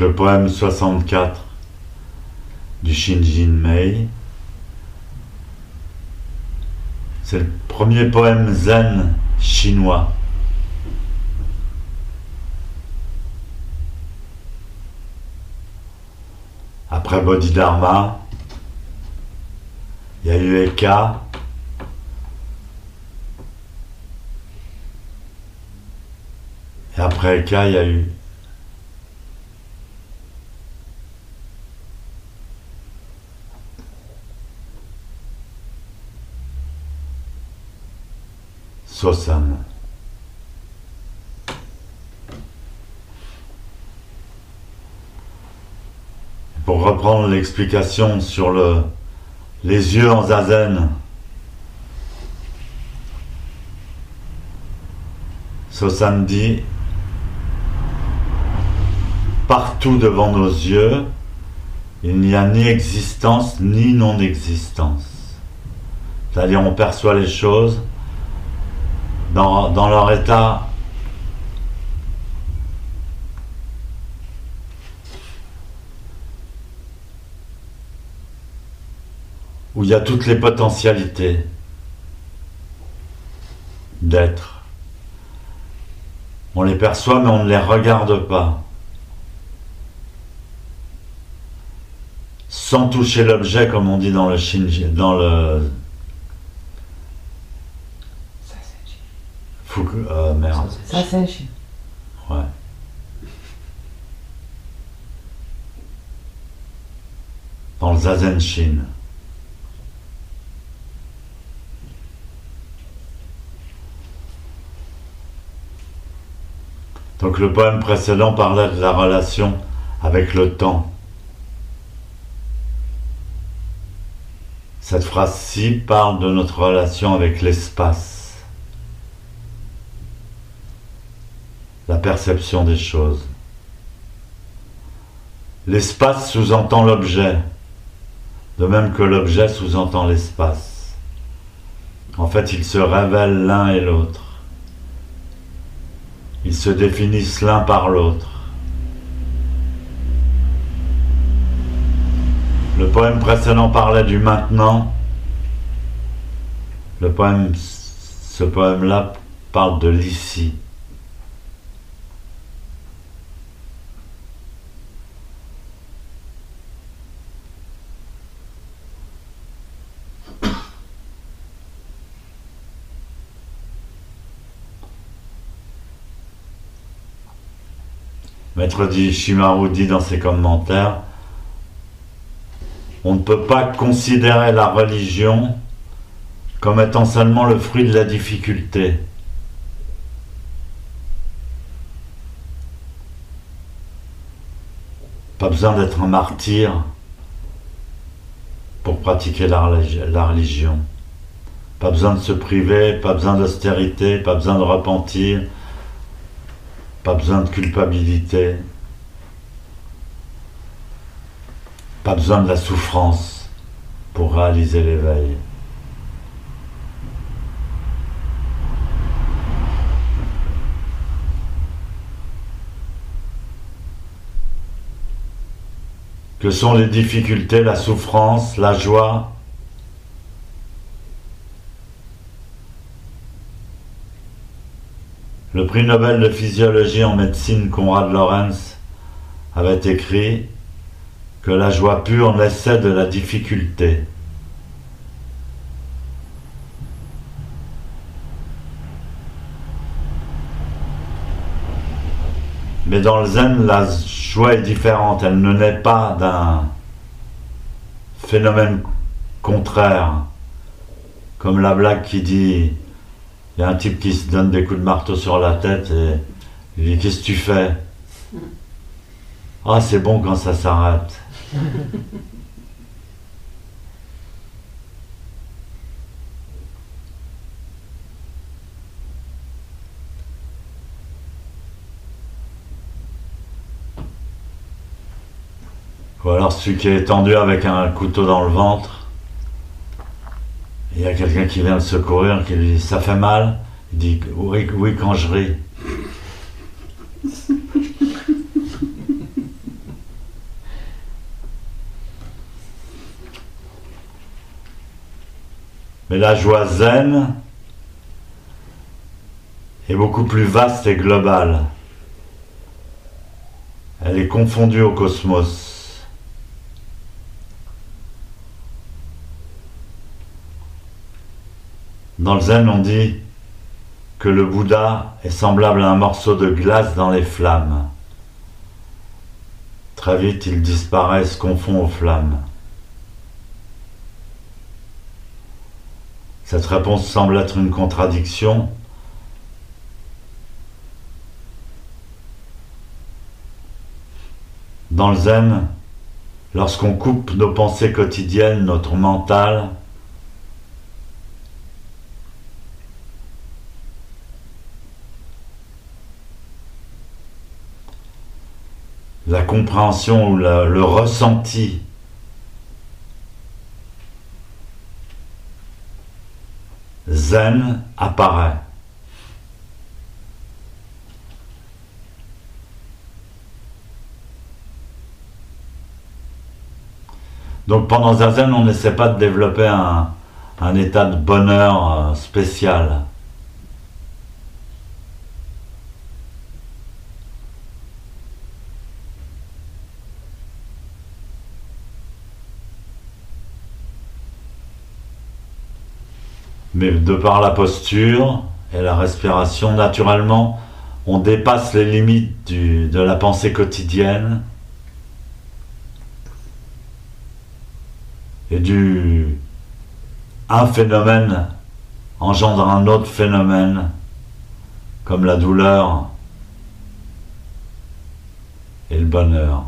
Le poème 64 du Shinjin Mei. C'est le premier poème zen chinois. Après Bodhidharma, il y a eu Eka. Et après Eka, il y a eu Pour reprendre l'explication sur le, les yeux en zazen, Sosan dit Partout devant nos yeux, il n'y a ni existence ni non-existence. C'est-à-dire on perçoit les choses dans, leur état où il y a toutes les potentialités d'être. On les perçoit mais on ne les regarde pas. Sans toucher l'objet comme on dit dans le Shinji, Fuku, euh, merde. Ouais. Dans le Zazen Shin. Donc le poème précédent parlait de la relation avec le temps. Cette phrase-ci parle de notre relation avec l'espace, perception des choses. L'espace sous-entend l'objet, de même que l'objet sous-entend l'espace. En fait, ils se révèlent l'un et l'autre. Ils se définissent l'un par l'autre. Le poème précédent parlait du maintenant. Ce poème-là parle de l'ici. Maître dit Shimaru dit dans ses commentaires on ne peut pas considérer la religion comme étant seulement le fruit de la difficulté. Pas besoin d'être un martyr pour pratiquer la, religion. Pas besoin de se priver, pas besoin d'austérité, pas besoin de repentir, pas besoin de culpabilité. Pas besoin de la souffrance pour réaliser l'éveil. Que sont les difficultés, la souffrance, la joie? Le prix Nobel de physiologie en médecine Conrad Lorenz avait écrit que la joie pure naissait de la difficulté. Mais dans le zen, la joie est différente. Elle ne naît pas d'un phénomène contraire, comme la blague qui dit, il y a un type qui se donne des coups de marteau sur la tête et il dit, qu'est-ce que tu fais? Ah, c'est bon quand ça s'arrête. Ou alors celui qui est tendu avec un couteau dans le ventre. Il y a quelqu'un qui vient le secourir, qui lui dit Ça fait mal Il dit Oui, oui quand je ris. Mais la joie zen est beaucoup plus vaste et globale. Elle est confondue au cosmos. Dans le zen, on dit que le Bouddha est semblable à un morceau de glace dans les flammes. Très vite, il disparaît, se confond aux flammes. Cette réponse semble être une contradiction. Dans le zen, lorsqu'on coupe nos pensées quotidiennes, notre mental, compréhension ou le ressenti zen apparaît. Donc pendant Zazen, on n'essaie pas de développer un, état de bonheur euh, spécial. Mais de par la posture et la respiration, naturellement, on dépasse les limites de la pensée quotidienne et du un phénomène engendre un autre phénomène comme la douleur et le bonheur.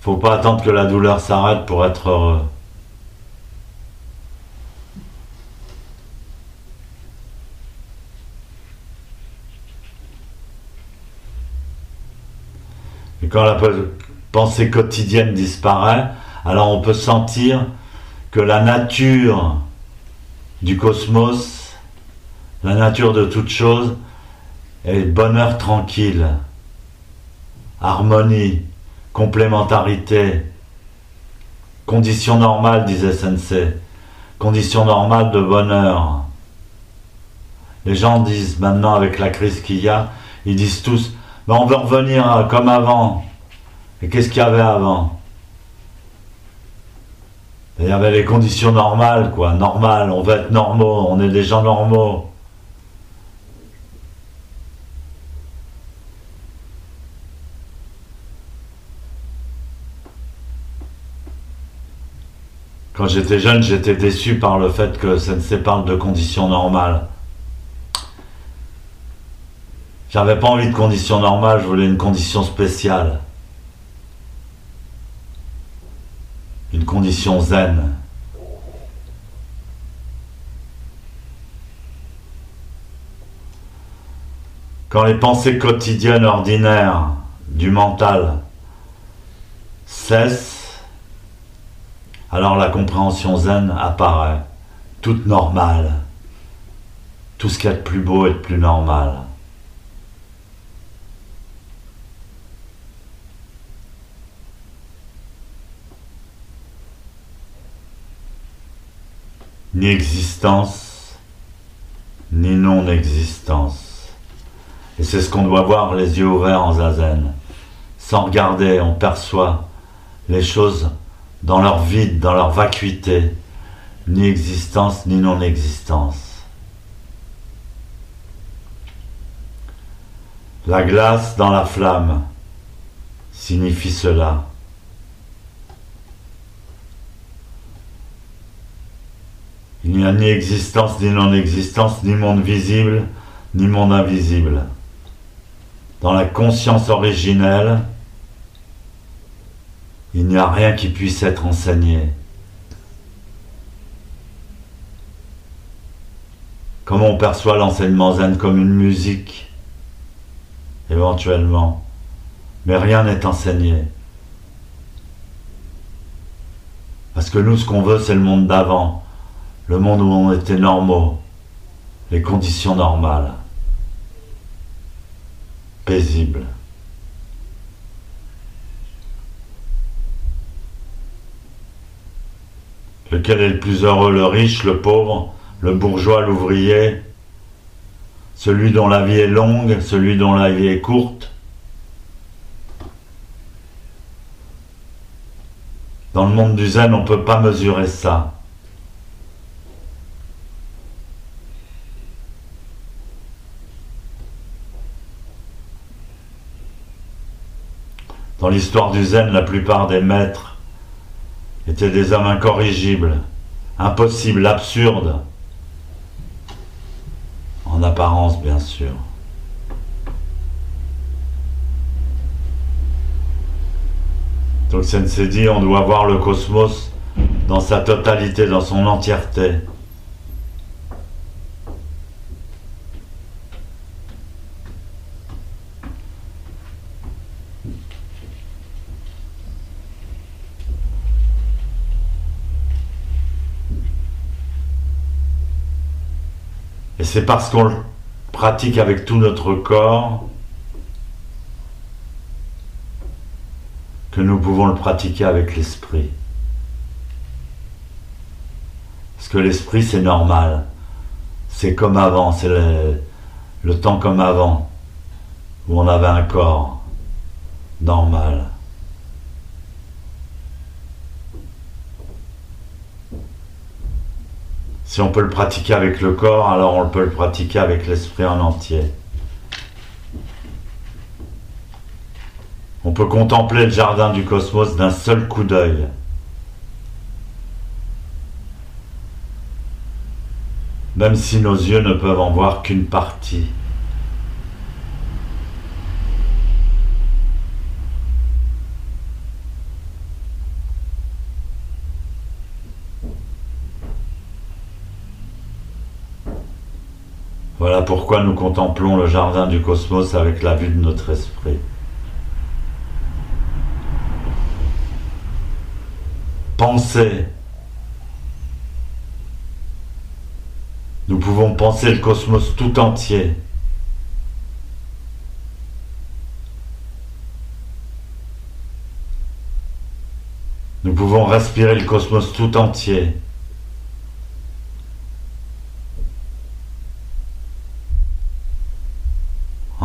Faut pas attendre que la douleur s'arrête pour être heureux. Quand la pensée quotidienne disparaît, alors on peut sentir que la nature du cosmos, la nature de toute chose, est bonheur tranquille, harmonie, complémentarité, condition normale, disait Sensei, condition normale de bonheur. Les gens disent maintenant avec la crise qu'il y a, ils disent tous, ben on veut revenir comme avant. Et qu'est-ce qu'il y avait avant? Il y avait les conditions normales, quoi, normales, on veut être normaux, on est des gens normaux. Quand j'étais jeune, j'étais déçu par le fait que ça ne s'épargne de conditions normales. J'avais pas envie de conditions normales, je voulais une condition spéciale. Une condition zen. Quand les pensées quotidiennes ordinaires du mental cessent, alors la compréhension zen apparaît, toute normale. Tout ce qu'il y a de plus beau et de plus normal. Ni existence, ni non-existence. Et c'est ce qu'on doit voir les yeux ouverts en zazen. Sans regarder, on perçoit les choses dans leur vide, dans leur vacuité, ni existence ni non-existence. La glace dans la flamme signifie cela. Il n'y a ni existence ni non-existence, ni monde visible, ni monde invisible. Dans la conscience originelle, il n'y a rien qui puisse être enseigné. Comment on perçoit l'enseignement zen comme une musique Éventuellement. Mais rien n'est enseigné. Parce que nous, ce qu'on veut, c'est le monde d'avant. Le monde où on était normaux. Les conditions normales. Paisibles. Lequel est le plus heureux, le riche, le pauvre, le bourgeois, l'ouvrier? Celui dont la vie est longue, celui dont la vie est courte? Dans le monde du zen, on ne peut pas mesurer ça. Dans l'histoire du zen, la plupart des maîtres étaient des hommes incorrigibles, impossibles, absurdes, en apparence bien sûr. Donc Sensei dit, on doit voir le cosmos dans sa totalité, dans son entièreté. C'est parce qu'on le pratique avec tout notre corps que nous pouvons le pratiquer avec l'esprit. Parce que l'esprit, c'est normal. C'est comme avant, c'est le, temps comme avant, où on avait un corps normal. Si on peut le pratiquer avec le corps, alors on peut le pratiquer avec l'esprit en entier. On peut contempler le jardin du cosmos d'un seul coup d'œil. Même si nos yeux ne peuvent en voir qu'une partie. Voilà pourquoi nous contemplons le jardin du cosmos avec la vue de notre esprit. Penser. Nous pouvons penser le cosmos tout entier. Nous pouvons respirer le cosmos tout entier.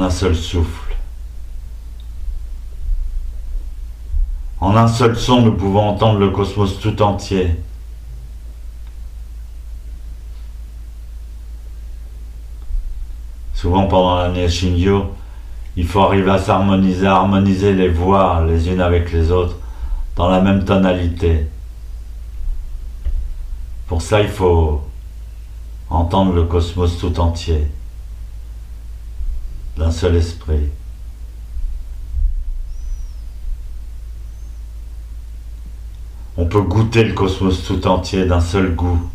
Un seul souffle. En un seul son, nous pouvons entendre le cosmos tout entier. Souvent pendant l'année Shingyo, il faut arriver à s'harmoniser, à harmoniser les voix les unes avec les autres dans la même tonalité. Pour ça, il faut entendre le cosmos tout entier, d'un seul esprit. On peut goûter le cosmos tout entier d'un seul goût.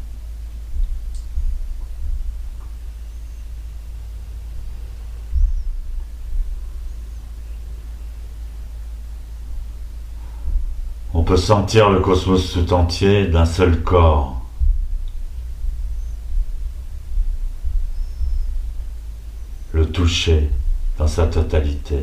On peut sentir le cosmos tout entier d'un seul corps. Le dans sa totalité.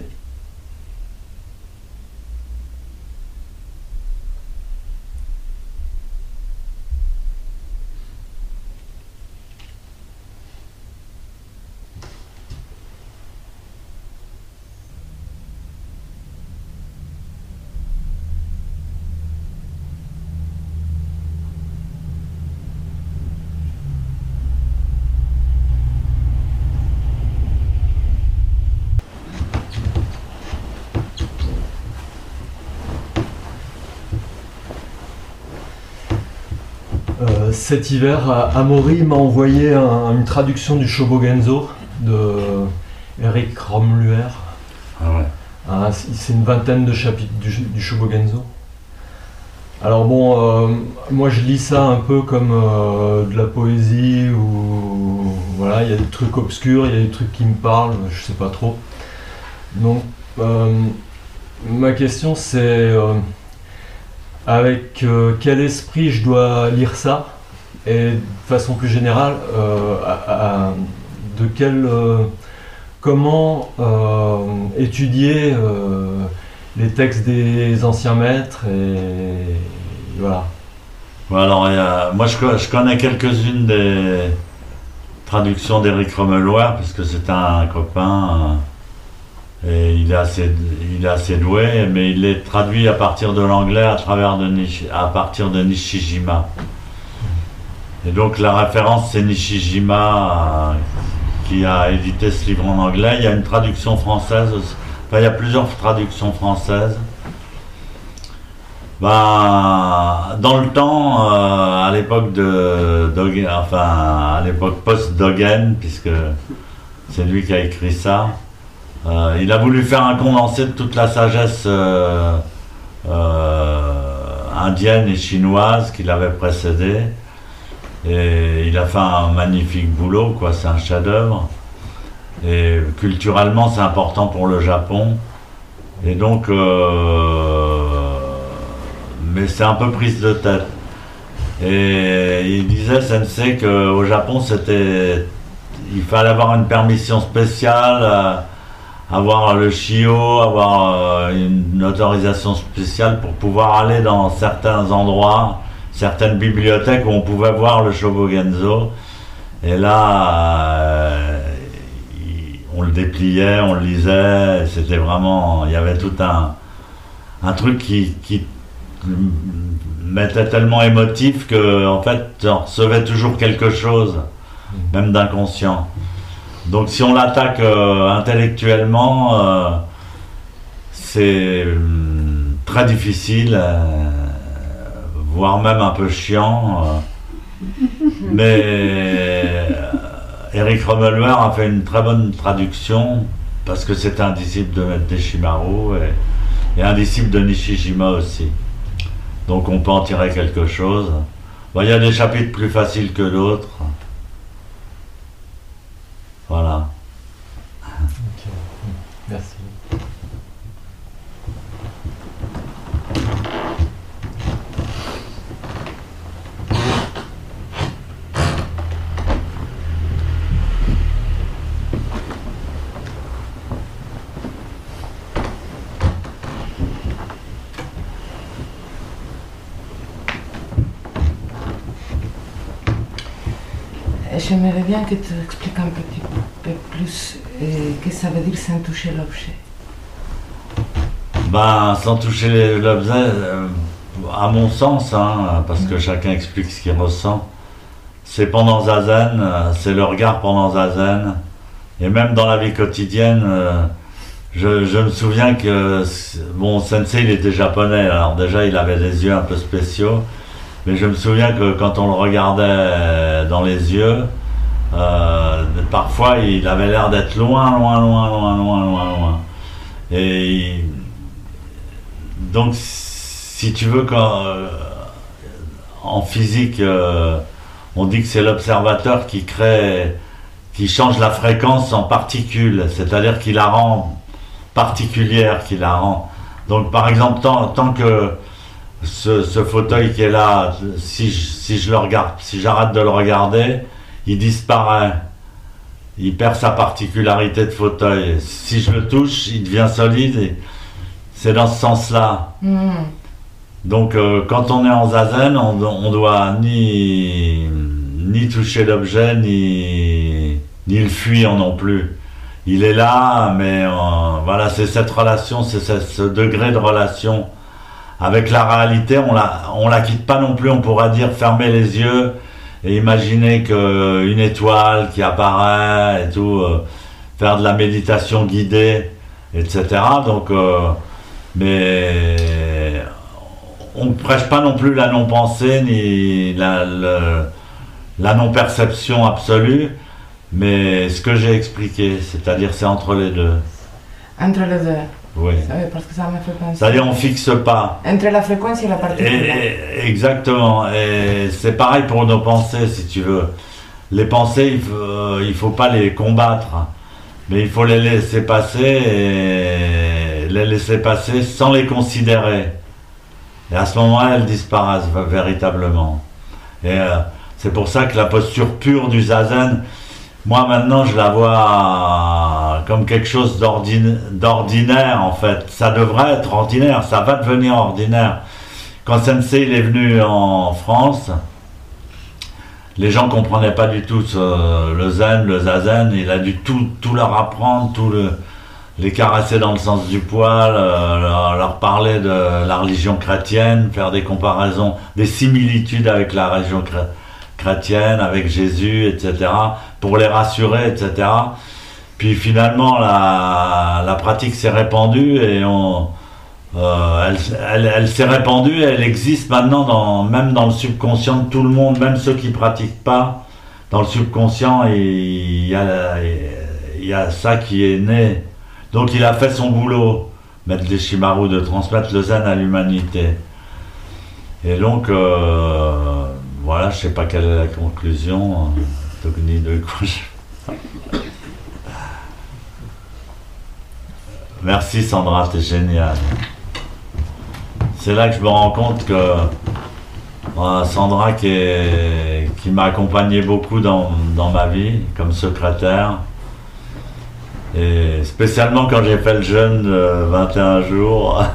Cet hiver, Amaury m'a envoyé une traduction du Shobogenzo de Eric Romluer. Ah ah, c'est une vingtaine de chapitres du, Shobogenzo. Alors bon, euh, moi je lis ça un peu comme euh, de la poésie ou voilà, il y a des trucs obscurs, il y a des trucs qui me parlent, je sais pas trop. Donc euh, ma question c'est avec quel esprit je dois lire ça? Et de façon plus générale, euh, de quel, euh, comment euh, étudier les textes des anciens maîtres et voilà. moi je, connais quelques-unes des traductions d'Éric Romeloir, puisque c'est un copain, et il est, assez, il est assez doué, mais il est traduit à partir de l'anglais à, travers de, à partir de Nishijima. Et donc la référence c'est Nishijima euh, qui a édité ce livre en anglais. Il y a une traduction française, enfin il y a plusieurs traductions françaises. Ben, dans le temps, euh, à l'époque de, enfin à l'époque post-Dogen, puisque c'est lui qui a écrit ça, euh, il a voulu faire un condensé de toute la sagesse indienne et chinoise qui l'avait précédé. Et il a fait un magnifique boulot, quoi. C'est un chef-d'œuvre. Et culturellement, c'est important pour le Japon. Et donc, euh, mais c'est un peu prise de tête. Et il disait, Sensei, qu'au Japon, c'était, il fallait avoir une permission spéciale, euh, avoir le shio, avoir euh, une autorisation spéciale pour pouvoir aller dans certains endroits certaines bibliothèques où on pouvait voir le Shobogenzo. Et là, euh, on le dépliait, on le lisait, c'était vraiment. Il y avait tout un, truc qui, qui tellement émotif que, en fait, on recevait toujours quelque chose, même d'inconscient. Donc, si on l'attaque euh, intellectuellement, euh, c'est hum, très difficile voire même un peu chiant. Euh. mais Eric euh, Romeluer a fait une très bonne traduction parce que c'est un disciple de Maître Deshimaru et, et, un disciple de Nishijima aussi. Donc on peut en tirer quelque chose. il y a des chapitres plus faciles que d'autres. Voilà. Merci. J'aimerais bien que tu expliques un petit peu plus ce euh, que ça veut dire sans toucher l'objet. Ben, sans toucher l'objet, euh, à mon sens, hein, parce que chacun explique ce qu'il ressent, c'est pendant Zazen, euh, c'est le regard pendant Zazen, et même dans la vie quotidienne, je, je, me souviens que mon sensei il était japonais, alors déjà il avait des yeux un peu spéciaux, mais je me souviens que quand on le regardait dans les yeux, euh, parfois, il avait l'air d'être loin, loin, loin, loin, loin, loin, loin. Et donc, si tu veux, euh, en physique, euh, on dit que c'est l'observateur qui crée, qui change la fréquence en particules, c'est-à-dire qu'il la rend particulière, qu'il la rend. Donc, par exemple, tant que ce, ce, fauteuil qui est là, si si je le regarde, si j'arrête de le regarder, il disparaît. Il perd sa particularité de fauteuil. Si je le touche, il devient solide. C'est dans ce sens-là. Hmm. Donc, euh, quand on est en zazen, on, on doit ni, ni toucher l'objet, ni, ni le fuir non plus. Il est là, mais euh, voilà, c'est cette relation, c'est ce, degré de relation avec la réalité. On la, on la quitte pas non plus. On pourra dire fermer les yeux et imaginez qu'une étoile qui apparaît et tout, euh, faire de la méditation guidée, etc. Donc, euh, mais on ne prêche pas non plus la non-pensée ni la, la non-perception absolue, mais ce que j'ai expliqué, c'est-à-dire c'est entre les deux. Entre les deux. Oui. parce que ça me fait penser. C'est-à-dire on fixe pas. Entre la fréquence et la particule. exactement. Et c'est pareil pour nos pensées, si tu veux. Les pensées, il faut, euh, faut pas les combattre, mais il faut les laisser passer et les laisser passer sans les considérer. Et à ce moment-là, elles disparaissent véritablement. Et euh, c'est pour ça que la posture pure du zazen, moi maintenant je la vois comme quelque chose d'ordinaire en fait. Ça devrait être ordinaire, ça va devenir ordinaire. quand Sensei il est venu en France, les gens comprenaient pas du tout le zen, le zazen. Il a dû tout, leur apprendre, tout le, les caresser dans le sens du poil, euh, leur, parler de la religion chrétienne, faire des comparaisons, des similitudes avec la religion chrétienne, avec Jésus, etc., pour les rassurer, etc. Puis finalement, la, pratique s'est répandue et on, euh, elle, elle, s'est répandue, elle existe maintenant dans, même dans le subconscient de tout le monde, même ceux qui pratiquent pas. Dans le subconscient, il y a, ça qui est né. Donc il a fait son boulot, Maître Deshimaru, de transmettre le zen à l'humanité. Et donc, euh, voilà, je sais pas quelle est la conclusion. de Merci Sandra, c'est génial c'est là que je me rends compte que euh, Sandra qui, m'a accompagné beaucoup dans, ma vie comme secrétaire, et spécialement quand j'ai fait le jeûne de 21 jours,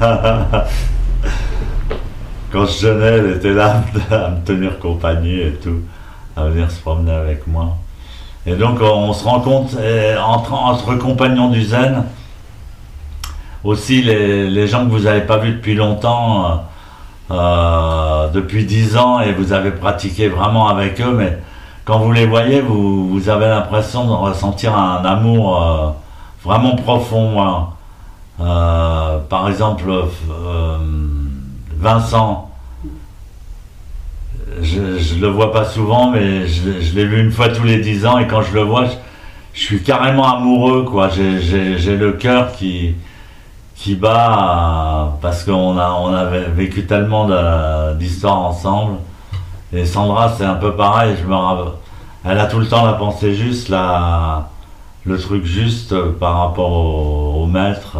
quand je jeûnais, elle était là à me tenir compagnie et tout, à venir se promener avec moi. Et donc on se rend compte, entre compagnons du zen, aussi les, gens que vous n'avez pas vus depuis longtemps, euh, euh, depuis dix ans, et vous avez pratiqué vraiment avec eux, mais quand vous les voyez, vous, avez l'impression de ressentir un amour euh, vraiment profond. par exemple, Vincent, je, ne le vois pas souvent, mais je, l'ai vu une fois tous les dix ans, et quand je le vois, je, suis carrément amoureux, quoi. J'ai le cœur qui, qui bat parce qu'on a, on vécu tellement d'histoires ensemble. Et Sandra, c'est un peu pareil. Je me elle a tout le temps la pensée juste, la, le truc juste par rapport au, maître.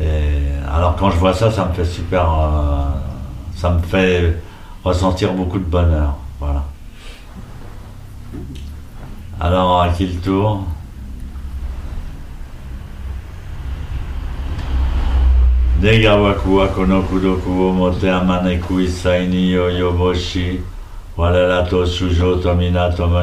Et alors quand je vois ça, ça me fait super, euh, ça me fait ressentir beaucoup de bonheur. Voilà. Alors à qui le tour? 願わくはこの功徳をもてあまねく一切によ及ぼし。我らと主将と皆共に